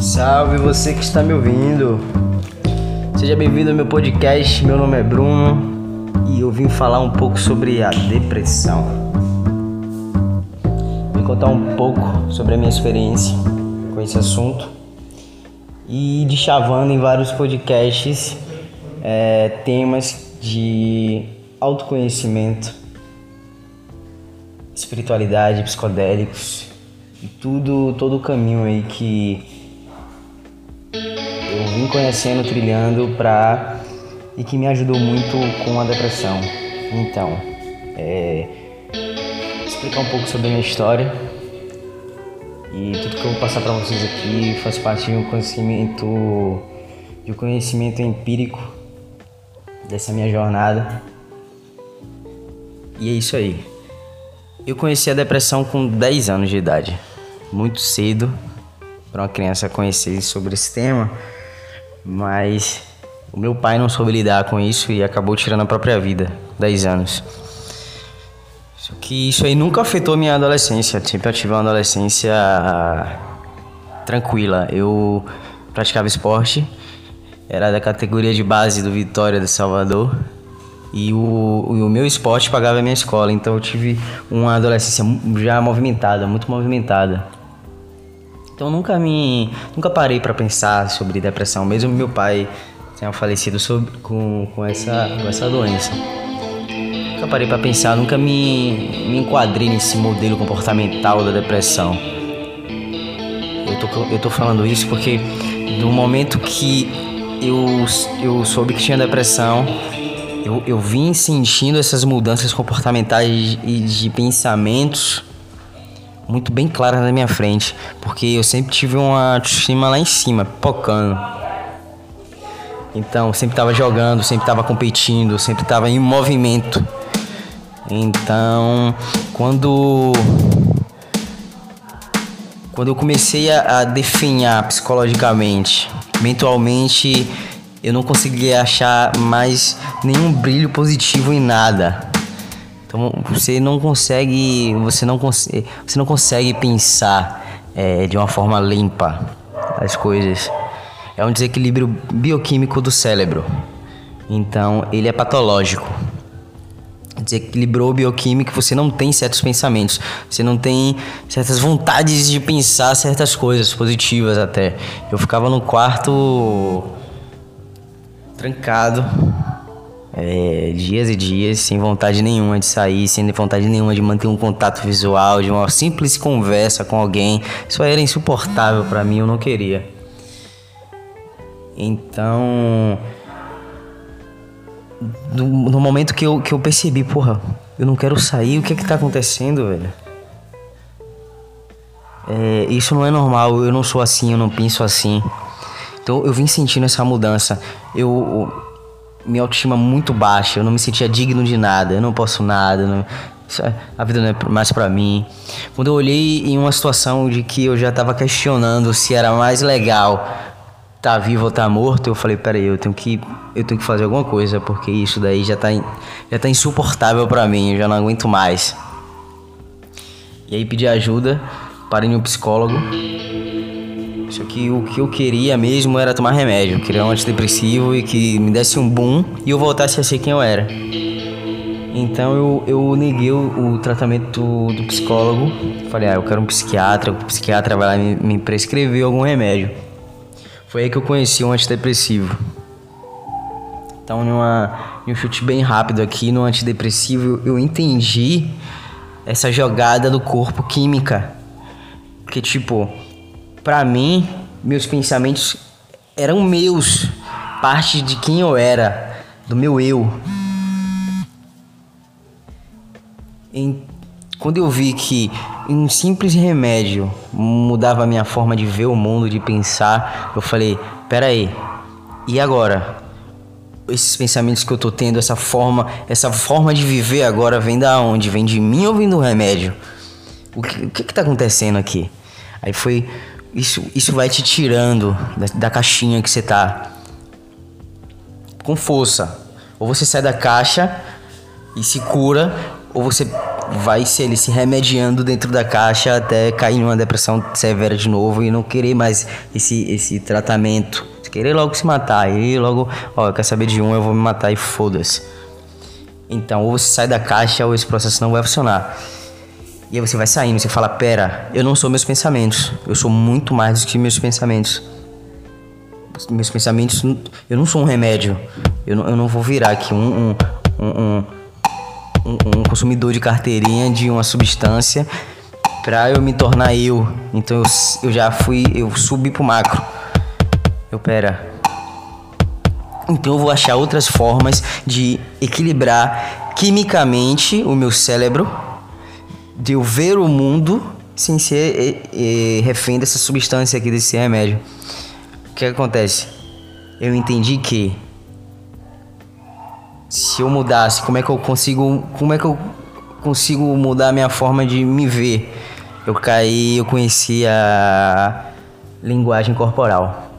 Salve você que está me ouvindo. Seja bem-vindo ao meu podcast. Meu nome é Bruno e eu vim falar um pouco sobre a depressão. Vim contar um pouco sobre a minha experiência com esse assunto e de chavando em vários podcasts é, temas de autoconhecimento, espiritualidade, psicodélicos e tudo, todo o caminho aí que vim conhecendo, trilhando pra e que me ajudou muito com a depressão. Então, é, explicar um pouco sobre a minha história e tudo que eu vou passar para vocês aqui faz parte de um conhecimento de um conhecimento empírico dessa minha jornada. E é isso aí. Eu conheci a depressão com 10 anos de idade muito cedo para uma criança conhecer sobre esse tema, mas o meu pai não soube lidar com isso e acabou tirando a própria vida, 10 anos. Só que isso aí nunca afetou minha adolescência, sempre tive uma adolescência tranquila. Eu praticava esporte, era da categoria de base do Vitória de Salvador. E o, o meu esporte pagava a minha escola, então eu tive uma adolescência já movimentada, muito movimentada. Então nunca me nunca parei para pensar sobre depressão, mesmo meu pai tenha falecido sobre, com, com, essa, com essa doença. Nunca parei para pensar, nunca me, me enquadrei nesse modelo comportamental da depressão. Eu tô, eu tô falando isso porque no momento que eu, eu soube que tinha depressão, eu, eu vim sentindo essas mudanças comportamentais e de pensamentos muito bem clara na minha frente, porque eu sempre tive uma autoestima lá em cima, pocando. Então, sempre estava jogando, sempre estava competindo, sempre estava em movimento. Então, quando quando eu comecei a, a definhar psicologicamente, mentalmente, eu não conseguia achar mais nenhum brilho positivo em nada. Então você não consegue, você não consegue, você não consegue pensar é, de uma forma limpa as coisas. É um desequilíbrio bioquímico do cérebro. Então ele é patológico. Desequilibrou o bioquímico, você não tem certos pensamentos, você não tem certas vontades de pensar certas coisas positivas até. Eu ficava no quarto trancado é, dias e dias sem vontade nenhuma de sair, sem vontade nenhuma de manter um contato visual, de uma simples conversa com alguém. Isso era insuportável para mim, eu não queria. Então, no, no, momento que eu, que eu percebi, porra, eu não quero sair, o que é que tá acontecendo, velho? É, isso não é normal, eu não sou assim, eu não penso assim. Então eu vim sentindo essa mudança. Eu minha autoestima muito baixa, eu não me sentia digno de nada, eu não posso nada, não, é, a vida não é mais para mim. Quando eu olhei em uma situação de que eu já estava questionando se era mais legal tá vivo ou tá morto, eu falei, peraí, eu tenho que eu tenho que fazer alguma coisa, porque isso daí já tá já tá insuportável para mim, eu já não aguento mais. E aí pedi ajuda, parei em um psicólogo só que o que eu queria mesmo era tomar remédio. Eu queria um antidepressivo e que me desse um boom e eu voltasse a ser quem eu era. Então eu, eu neguei o, o tratamento do psicólogo. Falei, ah, eu quero um psiquiatra. O psiquiatra vai lá me, me prescrever algum remédio. Foi aí que eu conheci um antidepressivo. Então, em um chute bem rápido aqui, no antidepressivo, eu entendi essa jogada do corpo química. Porque, tipo, para mim, meus pensamentos eram meus, parte de quem eu era, do meu eu. Em, quando eu vi que um simples remédio mudava a minha forma de ver o mundo, de pensar, eu falei: peraí, e agora? Esses pensamentos que eu tô tendo, essa forma, essa forma de viver agora vem da onde? Vem de mim ou vem do remédio? O que, o que, que tá acontecendo aqui? Aí foi isso, isso vai te tirando da, da caixinha que você tá com força. Ou você sai da caixa e se cura, ou você vai se ele se remediando dentro da caixa até cair numa depressão severa de novo e não querer mais esse, esse tratamento. Querer logo se matar. E logo, ó, eu quero saber de um, eu vou me matar e foda-se. Então, ou você sai da caixa ou esse processo não vai funcionar. E aí você vai saindo, você fala: Pera, eu não sou meus pensamentos. Eu sou muito mais do que meus pensamentos. Meus pensamentos, eu não sou um remédio. Eu não, eu não vou virar aqui um, um, um, um, um consumidor de carteirinha de uma substância pra eu me tornar eu. Então eu, eu já fui, eu subi pro macro. Eu, pera. Então eu vou achar outras formas de equilibrar quimicamente o meu cérebro, de eu ver o mundo sem ser e, e, refém dessa substância aqui, desse remédio. O que acontece? Eu entendi que se eu mudasse, como é que eu consigo, como é que eu consigo mudar a minha forma de me ver? Eu caí, eu conheci a linguagem corporal.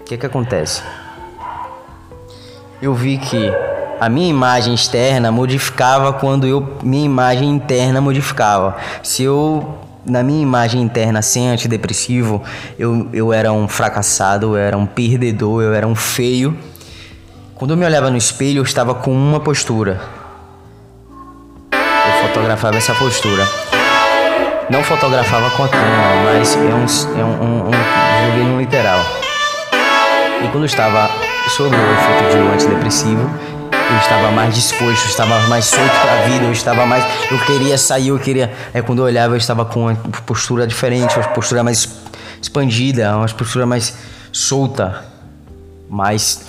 O que que acontece? Eu vi que a minha imagem externa modificava quando eu minha imagem interna modificava. Se eu na minha imagem interna sem antidepressivo, eu, eu era um fracassado, eu era um perdedor, eu era um feio quando eu me olhava no espelho, eu estava com uma postura. Eu fotografava essa postura. Não fotografava com a câmera, mas é um, é um, um, um joguei no literal. E quando eu estava sob o efeito de um antidepressivo, eu estava mais disposto, eu estava mais solto para a vida, eu estava mais. Eu queria sair, eu queria. É quando eu olhava, eu estava com uma postura diferente, uma postura mais expandida, uma postura mais solta, mais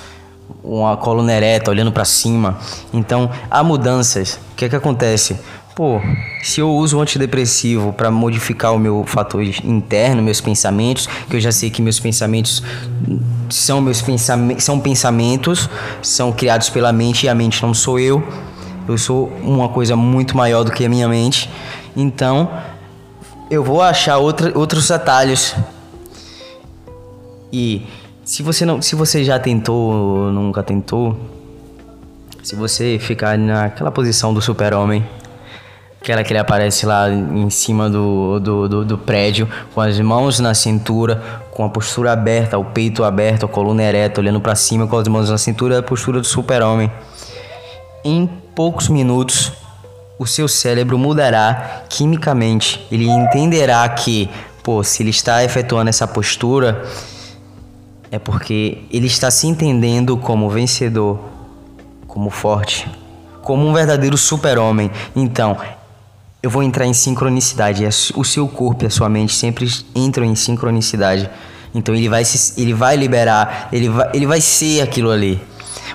uma coluna ereta, olhando para cima. Então, há mudanças. O que é que acontece? Pô, se eu uso um antidepressivo para modificar o meu fator interno, meus pensamentos, que eu já sei que meus pensamentos são meus pensamentos, são pensamentos, são criados pela mente e a mente não sou eu. Eu sou uma coisa muito maior do que a minha mente. Então, eu vou achar outra, outros atalhos. E se você não, se você já tentou, nunca tentou, se você ficar naquela posição do super-homem, aquela que ele aparece lá em cima do, do, do, do, prédio, com as mãos na cintura, com a postura aberta, o peito aberto, a coluna ereta, olhando para cima com as mãos na cintura, a postura do super-homem. Em poucos minutos, o seu cérebro mudará quimicamente. Ele entenderá que, pô, se ele está efetuando essa postura, é porque ele está se entendendo como vencedor, como forte, como um verdadeiro super-homem. Então, eu vou entrar em sincronicidade. O seu corpo e a sua mente sempre entram em sincronicidade. Então ele vai se, ele vai liberar, ele vai, ele vai ser aquilo ali.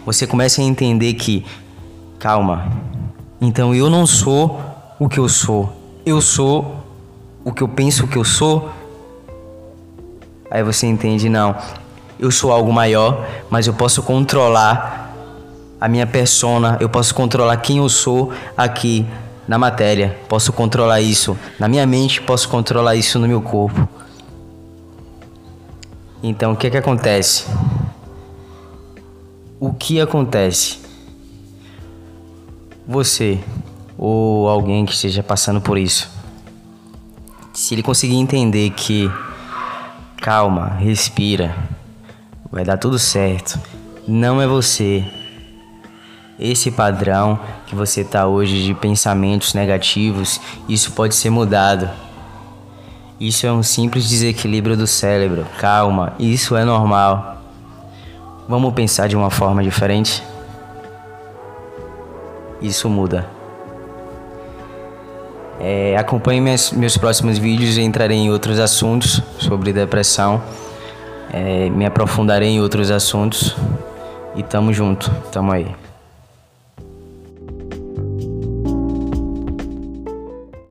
Você começa a entender que calma. Então eu não sou o que eu sou. Eu sou o que eu penso que eu sou. Aí você entende não eu sou algo maior, mas eu posso controlar a minha persona, eu posso controlar quem eu sou aqui na matéria, posso controlar isso na minha mente, posso controlar isso no meu corpo. Então, o que é que acontece? O que acontece? Você ou alguém que esteja passando por isso, se ele conseguir entender que calma, respira, vai dar tudo certo. Não é você. Esse padrão que você está hoje de pensamentos negativos, isso pode ser mudado. Isso é um simples desequilíbrio do cérebro. Calma, isso é normal. Vamos pensar de uma forma diferente? Isso muda. É, acompanhe meus, meus próximos vídeos e entrarei em outros assuntos sobre depressão. É, me aprofundarei em outros assuntos e tamo junto, tamo aí.